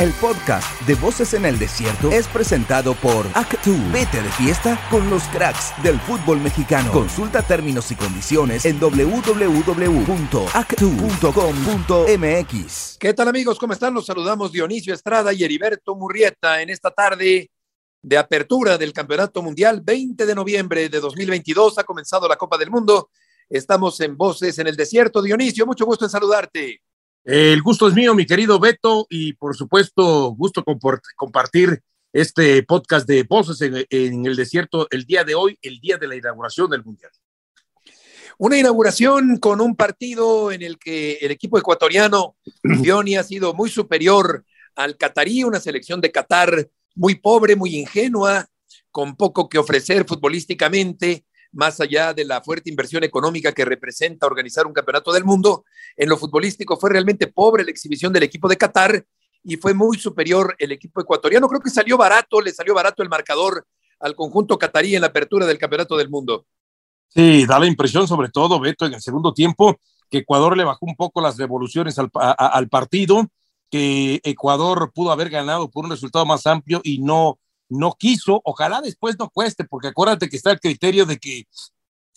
El podcast de Voces en el Desierto es presentado por Actu. Vete de fiesta con los cracks del fútbol mexicano. Consulta términos y condiciones en www.actu.com.mx. ¿Qué tal amigos? ¿Cómo están? Los saludamos Dionisio Estrada y Heriberto Murrieta en esta tarde de apertura del Campeonato Mundial 20 de noviembre de 2022. Ha comenzado la Copa del Mundo. Estamos en Voces en el Desierto. Dionisio, mucho gusto en saludarte. El gusto es mío, mi querido Beto, y por supuesto, gusto compartir este podcast de Voces en, el Desierto el día de hoy, el día de la inauguración del Mundial. Una inauguración con un partido en el que el equipo ecuatoriano, Diony, ha sido muy superior al catarí, una selección de Qatar muy pobre, muy ingenua, con poco que ofrecer futbolísticamente, más allá de la fuerte inversión económica que representa organizar un campeonato del mundo, en lo futbolístico fue realmente pobre la exhibición del equipo de Qatar y fue muy superior el equipo ecuatoriano. Creo que salió barato, le salió barato el marcador al conjunto catarí en la apertura del campeonato del mundo. Sí, da la impresión, sobre todo, Beto, en el segundo tiempo, que Ecuador le bajó un poco las revoluciones al, al partido, que Ecuador pudo haber ganado por un resultado más amplio y no no quiso, ojalá después no cueste, porque acuérdate que está el criterio de que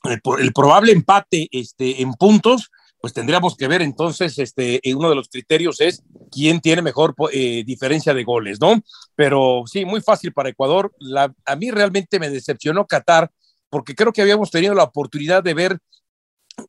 el, probable empate este, en puntos, pues tendríamos que ver entonces, este, uno de los criterios es quién tiene mejor eh, diferencia de goles, ¿no? Pero sí, muy fácil para Ecuador. La, a mí realmente me decepcionó Qatar, porque creo que habíamos tenido la oportunidad de ver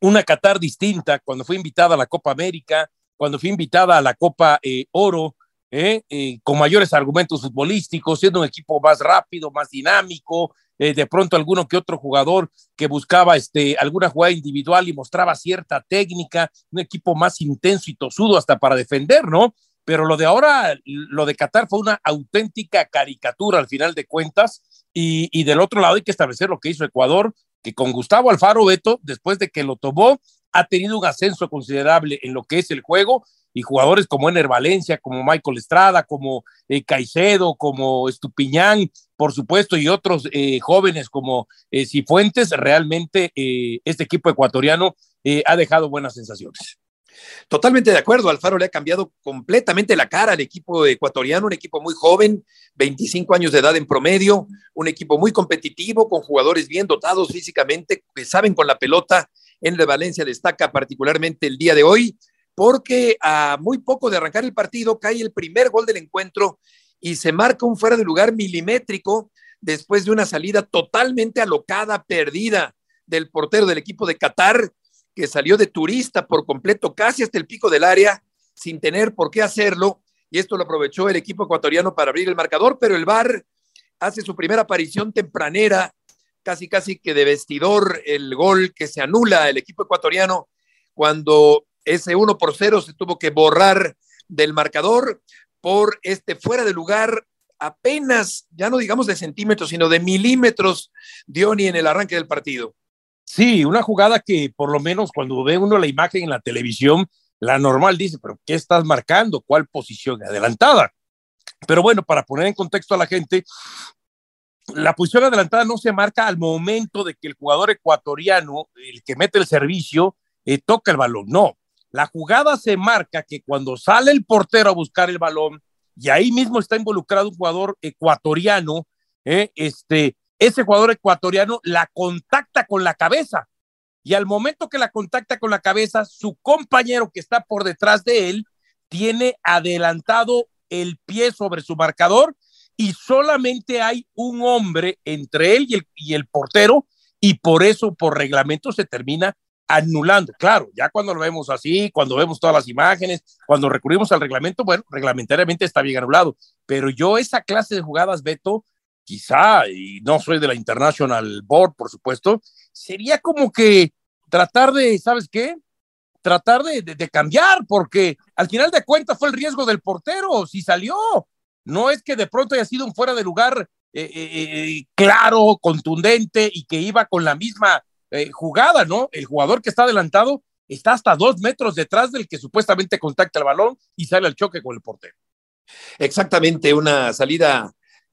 una Qatar distinta cuando fue invitada a la Copa América, cuando fue invitada a la Copa eh, Oro, ¿eh? Con mayores argumentos futbolísticos, siendo un equipo más rápido, más dinámico, eh, de pronto alguno que otro jugador que buscaba este, alguna jugada individual y mostraba cierta técnica, un equipo más intenso y tosudo hasta para defender, ¿no? Pero lo de ahora, lo de Qatar fue una auténtica caricatura al final de cuentas y, y del otro lado hay que establecer lo que hizo Ecuador, que con Gustavo Alfaro Beto, después de que lo tomó, ha tenido un ascenso considerable en lo que es el juego y jugadores como Ener Valencia, como Michael Estrada, como eh, Caicedo, como Estupiñán, por supuesto, y otros eh, jóvenes como eh, Cifuentes, realmente este equipo ecuatoriano ha dejado buenas sensaciones. Totalmente de acuerdo, Alfaro le ha cambiado completamente la cara al equipo ecuatoriano, un equipo muy joven, 25 años de edad en promedio, un equipo muy competitivo, con jugadores bien dotados físicamente, que saben con la pelota. En la Valencia destaca particularmente el día de hoy, porque a muy poco de arrancar el partido cae el primer gol del encuentro y se marca un fuera de lugar milimétrico después de una salida totalmente alocada, perdida del portero del equipo de Qatar, que salió de turista por completo, casi hasta el pico del área, sin tener por qué hacerlo. Y esto lo aprovechó el equipo ecuatoriano para abrir el marcador, pero el VAR hace su primera aparición tempranera, casi casi que de vestidor, el gol que se anula el equipo ecuatoriano cuando ese 1 por 0 se tuvo que borrar del marcador por este fuera de lugar apenas, ya no digamos de centímetros, sino de milímetros, Diony en el arranque del partido. Sí, una jugada que por lo menos cuando ve uno la imagen en la televisión, la normal dice, pero ¿qué estás marcando? ¿Cuál posición adelantada? Pero bueno, para poner en contexto a la gente, la posición adelantada no se marca al momento de que el jugador ecuatoriano, el que mete el servicio, eh, toca el balón. No, la jugada se marca que cuando sale el portero a buscar el balón y ahí mismo está involucrado un jugador ecuatoriano, ¿eh? este, ese jugador ecuatoriano la contacta con la cabeza y al momento que la contacta con la cabeza, su compañero que está por detrás de él tiene adelantado el pie sobre su marcador y solamente hay un hombre entre él y el, y el portero y por eso, por reglamento, se termina anulando. Claro, ya cuando lo vemos así, cuando vemos todas las imágenes, cuando recurrimos al reglamento, bueno, reglamentariamente está bien anulado. Pero yo esa clase de jugadas, Beto, quizá, y no soy de la International Board, por supuesto, sería como que tratar de, ¿sabes qué? Tratar de, cambiar, porque al final de cuentas fue el riesgo del portero, si salió. No es que de pronto haya sido un fuera de lugar eh, eh, eh, claro, contundente y que iba con la misma eh, jugada, ¿no? El jugador que está adelantado está hasta dos metros detrás del que supuestamente contacta el balón y sale al choque con el portero. Exactamente, una salida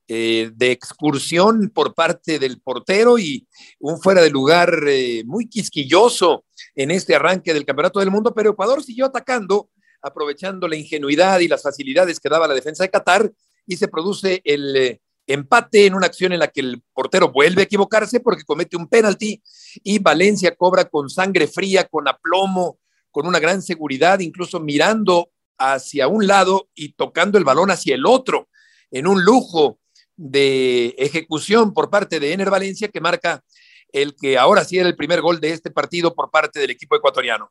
eh, de excursión por parte del portero y un fuera de lugar eh, muy quisquilloso en este arranque del Campeonato del Mundo, pero Ecuador siguió atacando aprovechando la ingenuidad y las facilidades que daba la defensa de Qatar, y se produce el empate en una acción en la que el portero vuelve a equivocarse porque comete un penalti y Valencia cobra con sangre fría, con aplomo, con una gran seguridad, incluso mirando hacia un lado y tocando el balón hacia el otro, en un lujo de ejecución por parte de Ener Valencia que marca el que ahora sí era el primer gol de este partido por parte del equipo ecuatoriano.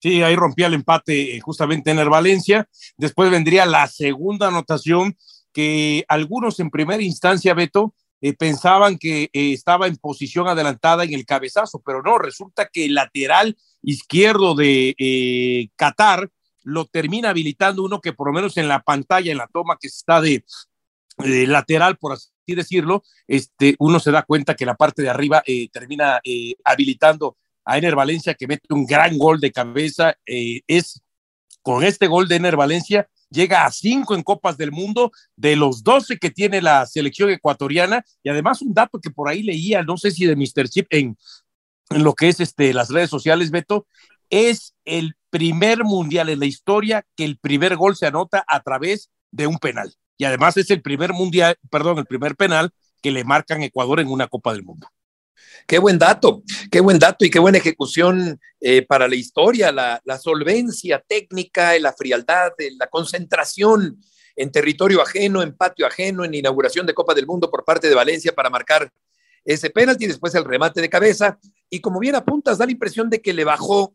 Sí, ahí rompía el empate eh, justamente Ener Valencia. Después vendría la segunda anotación que algunos en primera instancia, Beto, eh, pensaban que eh, estaba en posición adelantada en el cabezazo, pero no, resulta que el lateral izquierdo de Qatar lo termina habilitando uno que por lo menos en la pantalla, en la toma que está de, lateral, por así decirlo, este, uno se da cuenta que la parte de arriba eh, termina eh, habilitando a Ener Valencia, que mete un gran gol de cabeza. Eh, es con este gol de Ener Valencia, llega a cinco en Copas del Mundo de los doce que tiene la selección ecuatoriana. Y además, un dato que por ahí leía, no sé si de Mr. Chip en, en lo que es este, las redes sociales, Beto, es el primer mundial en la historia que el primer gol se anota a través de un penal. Y además es el primer mundial, perdón, el primer penal que le marcan Ecuador en una Copa del Mundo. Qué buen dato, qué buen dato y qué buena ejecución eh, para la historia, la, solvencia técnica, la frialdad, la concentración en territorio ajeno, en patio ajeno, en inauguración de Copa del Mundo por parte de Valencia para marcar ese penalti, después el remate de cabeza. Y como bien apuntas, da la impresión de que le bajó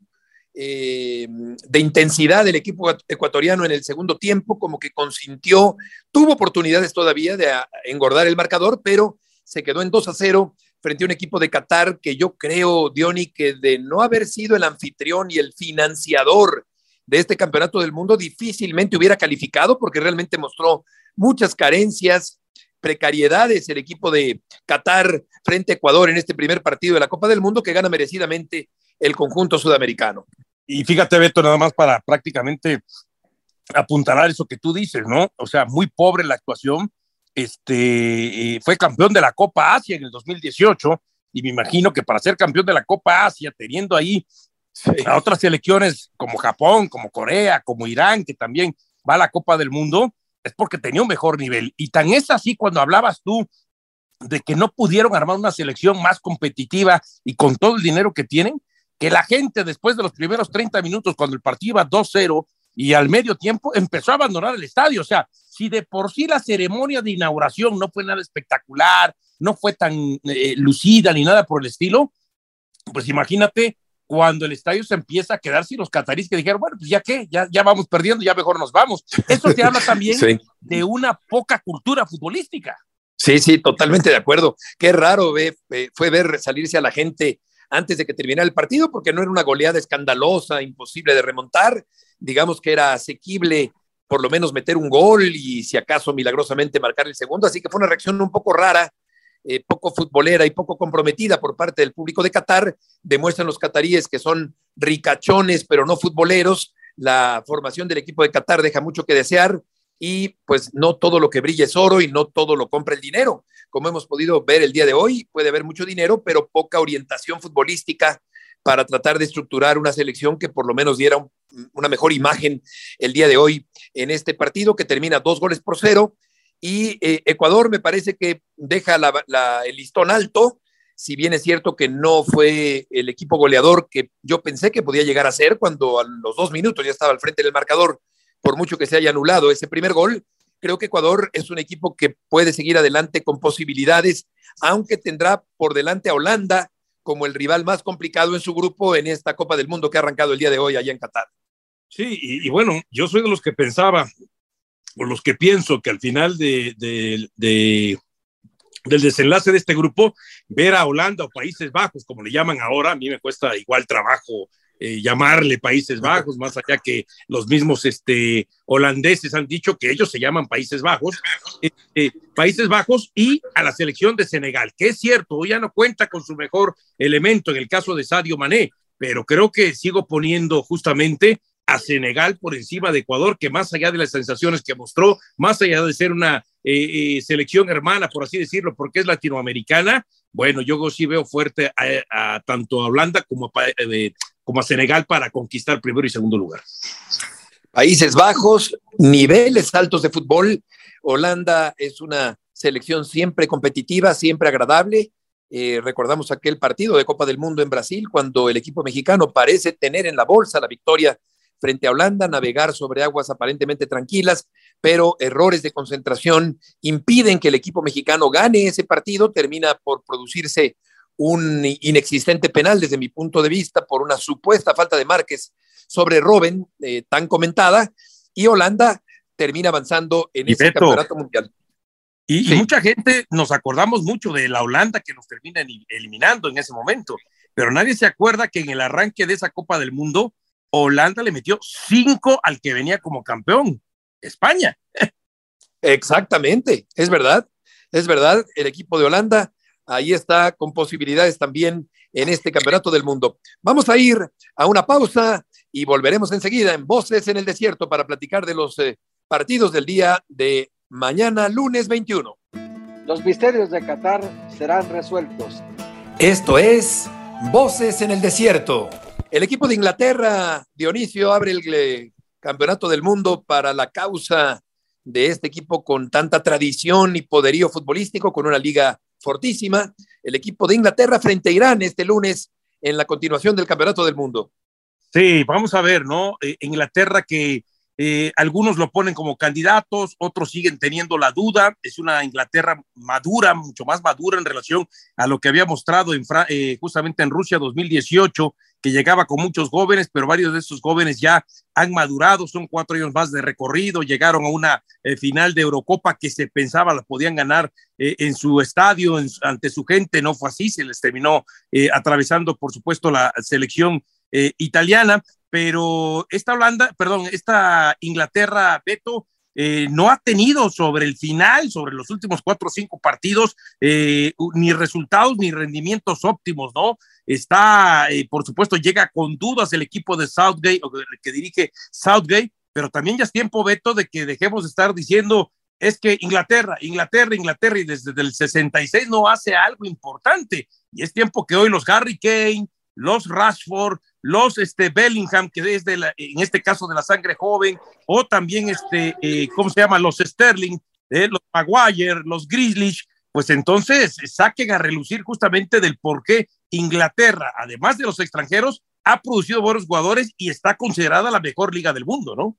eh, de intensidad del equipo ecuatoriano en el segundo tiempo, como que consintió, tuvo oportunidades todavía de engordar el marcador, pero se quedó en 2 a 0 frente a un equipo de Qatar que yo creo, Diony, que de no haber sido el anfitrión y el financiador de este campeonato del mundo, difícilmente hubiera calificado porque realmente mostró muchas carencias, precariedades el equipo de Qatar frente a Ecuador en este primer partido de la Copa del Mundo que gana merecidamente el conjunto sudamericano. Y fíjate, Beto, nada más para prácticamente apuntalar eso que tú dices, ¿no? O sea, muy pobre la actuación. Este fue campeón de la Copa Asia en el 2018 y me imagino que para ser campeón de la Copa Asia, teniendo ahí a otras selecciones como Japón, como Corea, como Irán, que también va a la Copa del Mundo, es porque tenía un mejor nivel. Y tan es así cuando hablabas tú de que no pudieron armar una selección más competitiva y con todo el dinero que tienen, que la gente después de los primeros 30 minutos, cuando el partido iba 2-0 y al medio tiempo, empezó a abandonar el estadio. O sea, si de por sí la ceremonia de inauguración no fue nada espectacular, no fue tan eh, lucida ni nada por el estilo, pues imagínate cuando el estadio se empieza a quedar sin los cataríes que dijeron, bueno, pues ya qué, ya, ya vamos perdiendo, ya mejor nos vamos. Eso te habla también de una poca cultura futbolística. Sí, sí, totalmente de acuerdo. Qué raro fue ver salirse a la gente antes de que terminara el partido, porque no era una goleada escandalosa, imposible de remontar. Digamos que era asequible por lo menos meter un gol y si acaso milagrosamente marcar el segundo. Así que fue una reacción un poco rara, eh, poco futbolera y poco comprometida por parte del público de Qatar. Demuestran los cataríes que son ricachones, pero no futboleros. La formación del equipo de Qatar deja mucho que desear y pues no todo lo que brilla es oro y no todo lo compra el dinero. Como hemos podido ver el día de hoy, puede haber mucho dinero, pero poca orientación futbolística para tratar de estructurar una selección que por lo menos diera una mejor imagen el día de hoy en este partido que termina dos goles por cero. Y eh, Ecuador me parece que deja el listón alto, si bien es cierto que no fue el equipo goleador que yo pensé que podía llegar a ser cuando a los dos minutos ya estaba al frente del marcador por mucho que se haya anulado ese primer gol, creo que Ecuador es un equipo que puede seguir adelante con posibilidades, aunque tendrá por delante a Holanda como el rival más complicado en su grupo en esta Copa del Mundo que ha arrancado el día de hoy allá en Qatar. Sí, y, bueno, yo soy de los que pensaba, o los que pienso que al final de, de, del desenlace de este grupo, ver a Holanda o Países Bajos, como le llaman ahora, a mí me cuesta igual trabajo eh, llamarle Países Bajos, más allá que los mismos este, holandeses han dicho que ellos se llaman Países Bajos, este, Países Bajos y a la selección de Senegal, que es cierto, hoy ya no cuenta con su mejor elemento en el caso de Sadio Mané, pero creo que sigo poniendo justamente a Senegal por encima de Ecuador, que más allá de las sensaciones que mostró, más allá de ser una eh, eh, selección hermana, por así decirlo, porque es latinoamericana, bueno, yo sí veo fuerte a, tanto a Holanda como a, como a Senegal para conquistar primero y segundo lugar. Países Bajos, niveles altos de fútbol. Holanda es una selección siempre competitiva, siempre agradable. Eh, recordamos aquel partido de Copa del Mundo en Brasil, cuando el equipo mexicano parece tener en la bolsa la victoria frente a Holanda, navegar sobre aguas aparentemente tranquilas, pero errores de concentración impiden que el equipo mexicano gane ese partido, termina por producirse un inexistente penal desde mi punto de vista por una supuesta falta de Márquez sobre Robben, eh, tan comentada, y Holanda termina avanzando en ese campeonato mundial. Y, mucha gente nos acordamos mucho de la Holanda que nos termina eliminando en ese momento, pero nadie se acuerda que en el arranque de esa Copa del Mundo, Holanda le metió cinco al que venía como campeón, España. Exactamente, es verdad, es verdad, el equipo de Holanda ahí está con posibilidades también en este campeonato del mundo. Vamos a ir a una pausa y volveremos enseguida en Voces en el Desierto para platicar de los eh, partidos del día de mañana lunes 21. Los misterios de Qatar serán resueltos. Esto es Voces en el Desierto. El equipo de Inglaterra, Dionisio, abre el eh, campeonato del mundo para la causa de este equipo con tanta tradición y poderío futbolístico, con una liga fortísima. El equipo de Inglaterra frente a Irán este lunes en la continuación del campeonato del mundo. Sí, vamos a ver, ¿no? Eh, Inglaterra que eh, algunos lo ponen como candidatos, otros siguen teniendo la duda. Es una Inglaterra madura, mucho más madura en relación a lo que había mostrado eh, justamente en Rusia 2018, que llegaba con muchos jóvenes, pero varios de esos jóvenes ya han madurado, son cuatro años más de recorrido, llegaron a una eh, final de Eurocopa que se pensaba la podían ganar en su estadio, ante su gente, no fue así, se les terminó atravesando, por supuesto, la selección italiana, pero esta Holanda, perdón, esta Inglaterra, Beto, eh, no ha tenido sobre el final, sobre los últimos cuatro o cinco partidos, eh, ni resultados ni rendimientos óptimos, ¿no? Está, eh, por supuesto, llega con dudas el equipo de Southgate, que dirige Southgate, pero también ya es tiempo, Beto, de que dejemos de estar diciendo, es que Inglaterra, Inglaterra, Inglaterra, y desde el 66 no hace algo importante. Y es tiempo que hoy los Harry Kane, los Rashford, los este, Bellingham, que es de la, en este caso de la sangre joven, o también, este, eh, ¿cómo se llama? Los Sterling, eh, los Maguire, los Grizzlies, pues entonces saquen a relucir justamente del por qué Inglaterra, además de los extranjeros, ha producido buenos jugadores y está considerada la mejor liga del mundo, ¿no?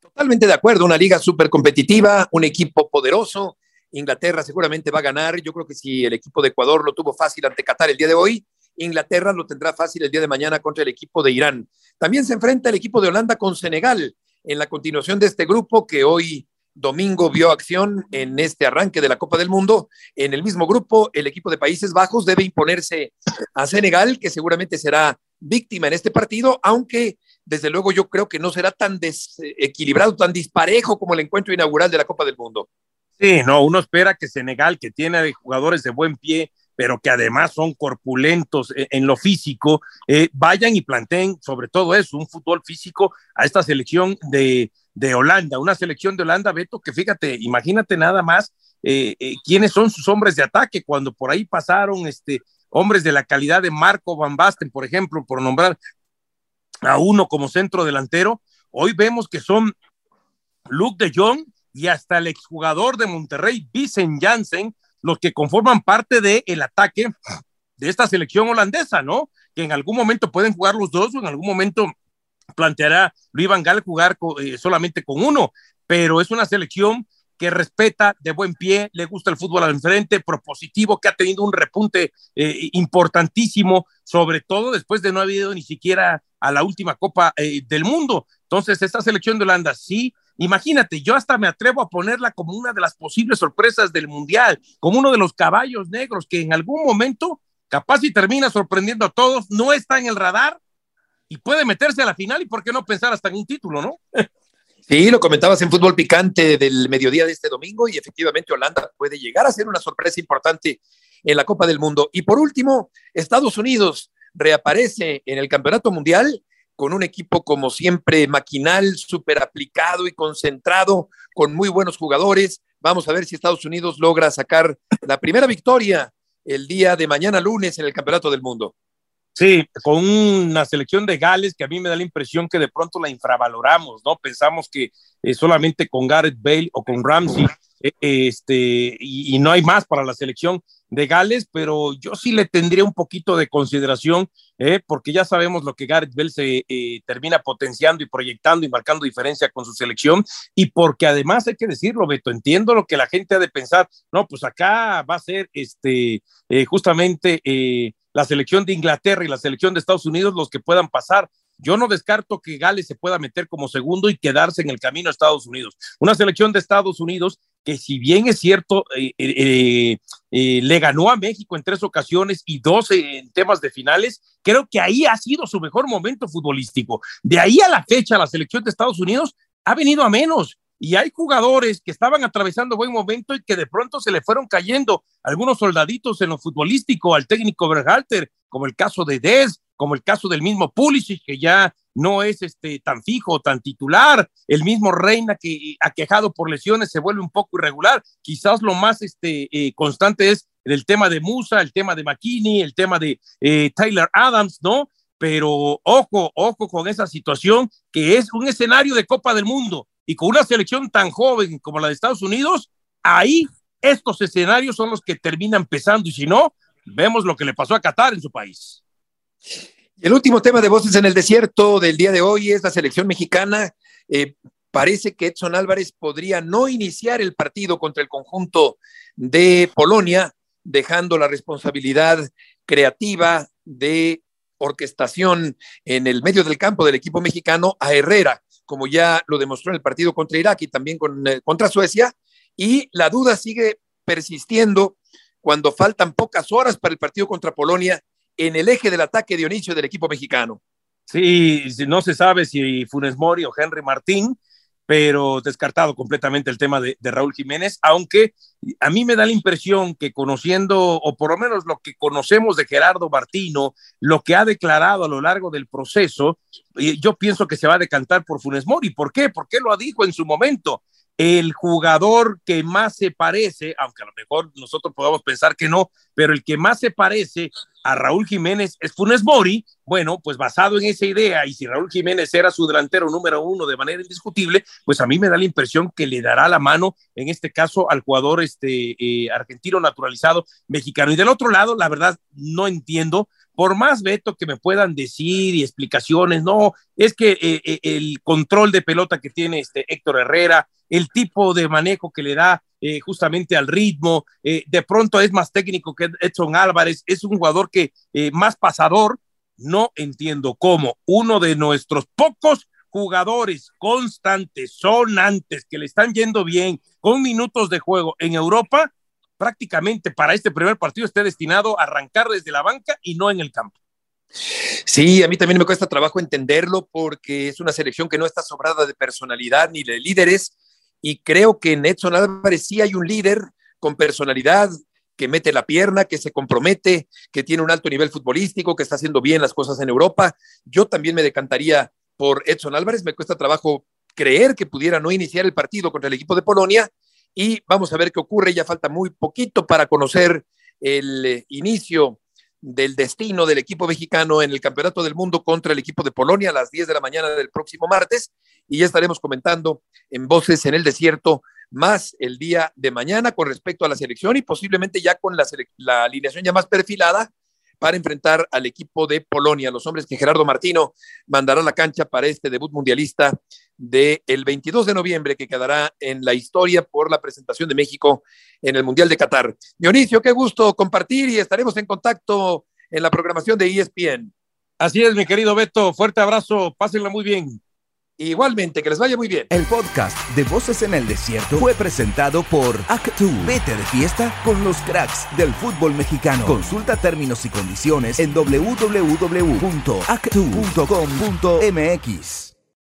Totalmente de acuerdo, una liga súper competitiva, un equipo poderoso. Inglaterra seguramente va a ganar. Yo creo que si el equipo de Ecuador lo tuvo fácil ante Qatar el día de hoy, Inglaterra lo tendrá fácil el día de mañana contra el equipo de Irán. También se enfrenta el equipo de Holanda con Senegal en la continuación de este grupo que hoy domingo vio acción en este arranque de la Copa del Mundo. En el mismo grupo, el equipo de Países Bajos debe imponerse a Senegal, que seguramente será víctima en este partido, aunque desde luego yo creo que no será tan desequilibrado, tan disparejo como el encuentro inaugural de la Copa del Mundo. Sí, no, uno espera que Senegal, que tiene jugadores de buen pie, pero que además son corpulentos e, en lo físico, eh, vayan y planteen sobre todo eso, un fútbol físico a esta selección de, Holanda, una selección de Holanda, Beto, que fíjate, imagínate nada más eh, eh, quiénes son sus hombres de ataque cuando por ahí pasaron este, hombres de la calidad de Marco Van Basten, por ejemplo, por nombrar a uno como centro delantero, hoy vemos que son Luke de Jong y hasta el exjugador de Monterrey, Vicen Janssen, los que conforman parte del el ataque de esta selección holandesa, ¿no? Que en algún momento pueden jugar los dos o en algún momento planteará Luis Van Gaal jugar eh, solamente con uno, pero es una selección que respeta de buen pie, le gusta el fútbol al enfrente, propositivo, que ha tenido un repunte eh, importantísimo, sobre todo después de no haber ido ni siquiera a la última Copa eh, del Mundo. Entonces, esta selección de Holanda sí Imagínate, yo hasta me atrevo a ponerla como una de las posibles sorpresas del Mundial, como uno de los caballos negros que en algún momento, capaz y termina sorprendiendo a todos, no está en el radar y puede meterse a la final y por qué no pensar hasta en un título, ¿no? Sí, lo comentabas en fútbol picante del mediodía de este domingo y efectivamente Holanda puede llegar a ser una sorpresa importante en la Copa del Mundo. Y por último, Estados Unidos reaparece en el Campeonato Mundial con un equipo como siempre maquinal, súper aplicado y concentrado, con muy buenos jugadores. Vamos a ver si Estados Unidos logra sacar la primera victoria el día de mañana lunes en el Campeonato del Mundo. Sí, con una selección de Gales que a mí me da la impresión que de pronto la infravaloramos, ¿no? Pensamos que eh, solamente con Gareth Bale o con Ramsey, eh, este, y, no hay más para la selección de Gales, pero yo sí le tendría un poquito de consideración, eh, porque ya sabemos lo que Gareth Bale se termina potenciando y proyectando y marcando diferencia con su selección, y porque además hay que decirlo, Beto, entiendo lo que la gente ha de pensar, no, pues acá va a ser este, justamente la selección de Inglaterra y la selección de Estados Unidos los que puedan pasar. Yo no descarto que Gales se pueda meter como segundo y quedarse en el camino a Estados Unidos. Una selección de Estados Unidos que si bien es cierto, eh, eh, eh, le ganó a México en tres ocasiones y dos en temas de finales, creo que ahí ha sido su mejor momento futbolístico. De ahí a la fecha, la selección de Estados Unidos ha venido a menos y hay jugadores que estaban atravesando buen momento y que de pronto se le fueron cayendo algunos soldaditos en lo futbolístico al técnico Berhalter, como el caso de Dez, como el caso del mismo Pulisic, que ya no es este, tan fijo, tan titular, el mismo Reina que aquejado por lesiones se vuelve un poco irregular, quizás lo más este, eh, constante es el tema de Musa, el tema de McKinney, el tema de eh, Tyler Adams, ¿no? Pero ojo, ojo con esa situación que es un escenario de Copa del Mundo y con una selección tan joven como la de Estados Unidos, ahí estos escenarios son los que terminan pesando y si no, vemos lo que le pasó a Qatar en su país. El último tema de voces en el desierto del día de hoy es la selección mexicana. Eh, parece que Edson Álvarez podría no iniciar el partido contra el conjunto de Polonia, dejando la responsabilidad creativa de orquestación en el medio del campo del equipo mexicano a Herrera como ya lo demostró en el partido contra Irak y también eh, contra Suecia, y la duda sigue persistiendo cuando faltan pocas horas para el partido contra Polonia en el eje del ataque Dionisio del equipo mexicano. Sí, no se sabe si Funes Mori o Henry Martín, pero descartado completamente el tema de, Raúl Jiménez, aunque a mí me da la impresión que conociendo, o por lo menos lo que conocemos de Gerardo Martino, lo que ha declarado a lo largo del proceso, yo pienso que se va a decantar por Funes Mori. ¿Por qué? Porque lo dijo en su momento el jugador que más se parece, aunque a lo mejor nosotros podamos pensar que no, pero el que más se parece a Raúl Jiménez es Funes Mori, bueno, pues basado en esa idea y si Raúl Jiménez era su delantero número uno de manera indiscutible, pues a mí me da la impresión que le dará la mano, en este caso, al jugador este, eh, argentino naturalizado mexicano. Y del otro lado, la verdad, no entiendo por más veto que me puedan decir y explicaciones, no, es que eh, eh, el control de pelota que tiene este Héctor Herrera, el tipo de manejo que le da eh, justamente al ritmo, de pronto es más técnico que Edson Álvarez, es un jugador que más pasador, no entiendo cómo uno de nuestros pocos jugadores constantes, sonantes, que le están yendo bien, con minutos de juego en Europa, prácticamente para este primer partido esté destinado a arrancar desde la banca y no en el campo. Sí, a mí también me cuesta trabajo entenderlo porque es una selección que no está sobrada de personalidad ni de líderes y creo que en Edson Álvarez sí hay un líder con personalidad que mete la pierna, que se compromete, que tiene un alto nivel futbolístico, que está haciendo bien las cosas en Europa. Yo también me decantaría por Edson Álvarez, me cuesta trabajo creer que pudiera no iniciar el partido contra el equipo de Polonia y vamos a ver qué ocurre. Ya falta muy poquito para conocer el eh, inicio del destino del equipo mexicano en el Campeonato del Mundo contra el equipo de Polonia a las 10 de la mañana del próximo martes y ya estaremos comentando en Voces en el Desierto más el día de mañana con respecto a la selección y posiblemente ya con la, la alineación ya más perfilada para enfrentar al equipo de Polonia, los hombres que Gerardo Martino mandará a la cancha para este debut mundialista del 22 de noviembre, que quedará en la historia por la presentación de México en el Mundial de Qatar. Dionisio, qué gusto compartir y estaremos en contacto en la programación de ESPN. Así es, mi querido Beto. Fuerte abrazo. Pásenla muy bien. Igualmente, que les vaya muy bien. El podcast de Voces en el Desierto fue presentado por Actu. Vete de fiesta con los cracks del fútbol mexicano. Consulta términos y condiciones en www.actu.com.mx.